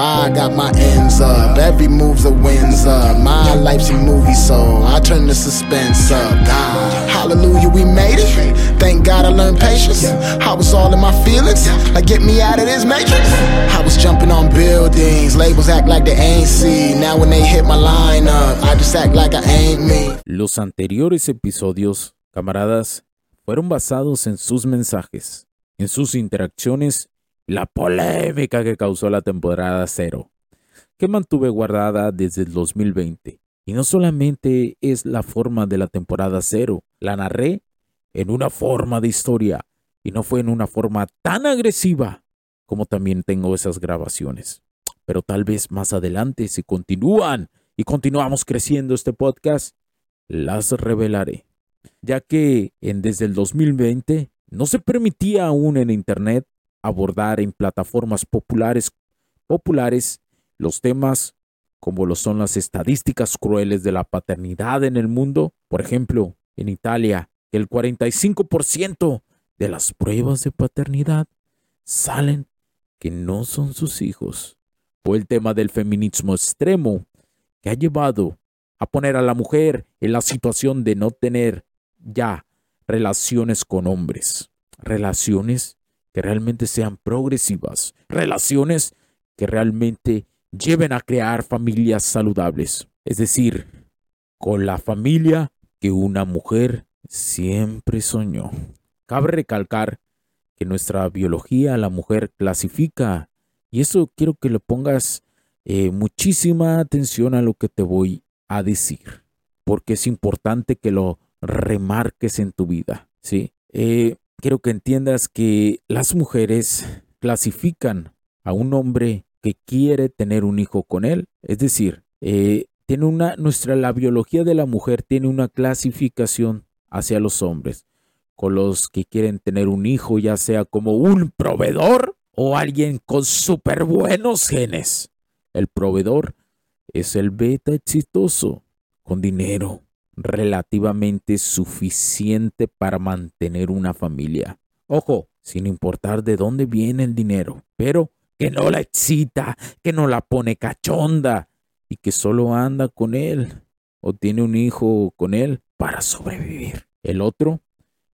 I got my ends up, every move's a wins up. My life's a movie, so I turn the suspense up. God, hallelujah, we made it. Thank God I learned patience. I was all in my feelings, like get me out of this matrix. I was jumping on buildings, labels act like they ain't see. Now when they hit my lineup, I just act like I ain't me. Los anteriores episodios, camaradas, fueron basados en sus mensajes, en sus interacciones la polémica que causó la temporada cero, que mantuve guardada desde el 2020. Y no solamente es la forma de la temporada cero, la narré en una forma de historia y no fue en una forma tan agresiva como también tengo esas grabaciones. Pero tal vez más adelante, si continúan y continuamos creciendo este podcast, las revelaré. Ya que en, desde el 2020 no se permitía aún en Internet abordar en plataformas populares, populares los temas como lo son las estadísticas crueles de la paternidad en el mundo. Por ejemplo, en Italia, el 45% de las pruebas de paternidad salen que no son sus hijos. O el tema del feminismo extremo, que ha llevado a poner a la mujer en la situación de no tener ya relaciones con hombres, relaciones que realmente sean progresivas, relaciones que realmente lleven a crear familias saludables, es decir, con la familia que una mujer siempre soñó. Cabe recalcar que nuestra biología la mujer clasifica, y eso quiero que le pongas eh, muchísima atención a lo que te voy a decir, porque es importante que lo remarques en tu vida, ¿sí? Eh, quiero que entiendas que las mujeres clasifican a un hombre que quiere tener un hijo con él, es decir, eh, tiene una, nuestra, la biología de la mujer tiene una clasificación hacia los hombres, con los que quieren tener un hijo, ya sea como un proveedor o alguien con súper buenos genes. El proveedor es el beta exitoso, con dinero, relativamente suficiente para mantener una familia. Ojo, sin importar de dónde viene el dinero, pero que no la excita, que no la pone cachonda y que solo anda con él o tiene un hijo con él para sobrevivir. El otro,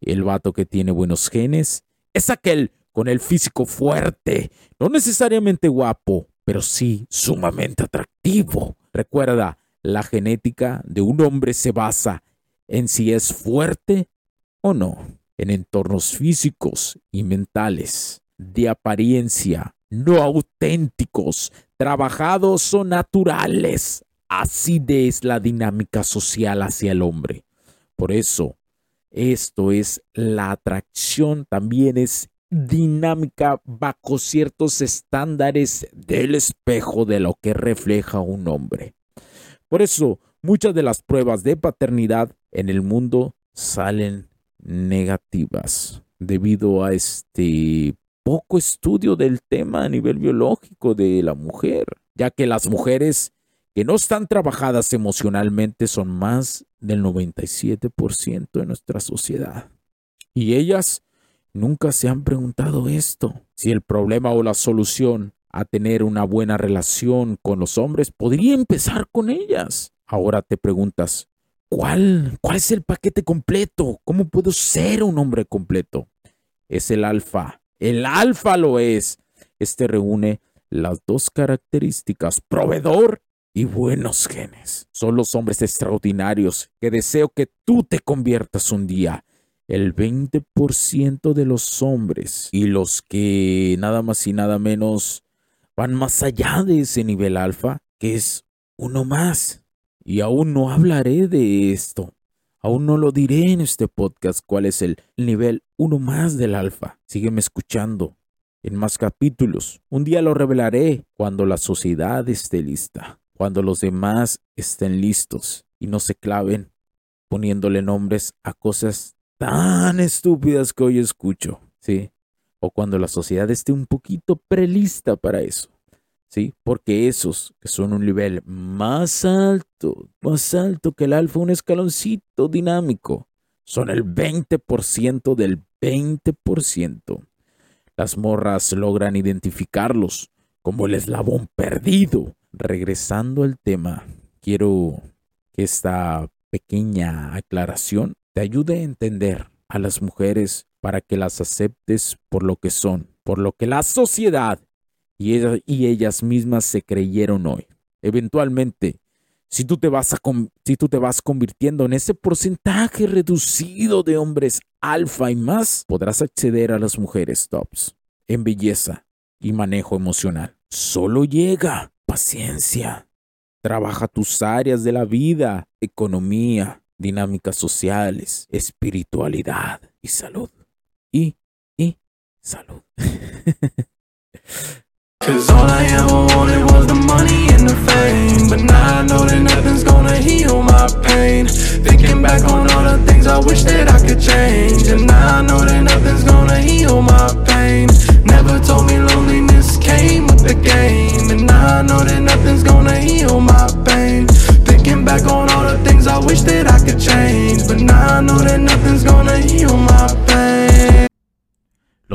el vato que tiene buenos genes, es aquel con el físico fuerte, no necesariamente guapo, pero sí sumamente atractivo. Recuerda, la genética de un hombre se basa en si es fuerte o no, en entornos físicos y mentales, de apariencia, no auténticos, trabajados o naturales. Así es la dinámica social hacia el hombre. Por eso, esto es la atracción, también es dinámica bajo ciertos estándares del espejo de lo que refleja un hombre. Por eso, muchas de las pruebas de paternidad en el mundo salen negativas debido a este poco estudio del tema a nivel biológico de la mujer, ya que las mujeres que no están trabajadas emocionalmente son más del 97% de nuestra sociedad. Y ellas nunca se han preguntado esto, si el problema o la solución a tener una buena relación con los hombres, podría empezar con ellas. Ahora te preguntas, ¿cuál, cuál es el paquete completo? ¿Cómo puedo ser un hombre completo? Es el alfa. El alfa lo es. Este reúne las dos características, proveedor y buenos genes. Son los hombres extraordinarios que deseo que tú te conviertas un día. el 20% de los hombres y los que nada más y nada menos van más allá de ese nivel alfa, que es uno más. Y aún no hablaré de esto. Aún no lo diré en este podcast cuál es el nivel uno más del alfa. Sígueme escuchando en más capítulos. Un día lo revelaré cuando la sociedad esté lista, cuando los demás estén listos y no se claven poniéndole nombres a cosas tan estúpidas que hoy escucho, ¿sí? O cuando la sociedad esté un poquito prelista para eso. ¿sí? Porque esos que son un nivel más alto, más alto que el alfa, un escaloncito dinámico, son el 20% del 20%. Las morras logran identificarlos como el eslabón perdido. Regresando al tema, quiero que esta pequeña aclaración te ayude a entender a las mujeres para que las aceptes por lo que son, por lo que la sociedad y, ellas mismas se creyeron hoy. Eventualmente, si tú, te vas si tú te vas convirtiendo en ese porcentaje reducido de hombres alfa y más, podrás acceder a las mujeres tops en belleza y manejo emocional. Solo llega paciencia. Trabaja tus áreas de la vida, economía, dinámicas sociales, espiritualidad y salud. Y, y, salud.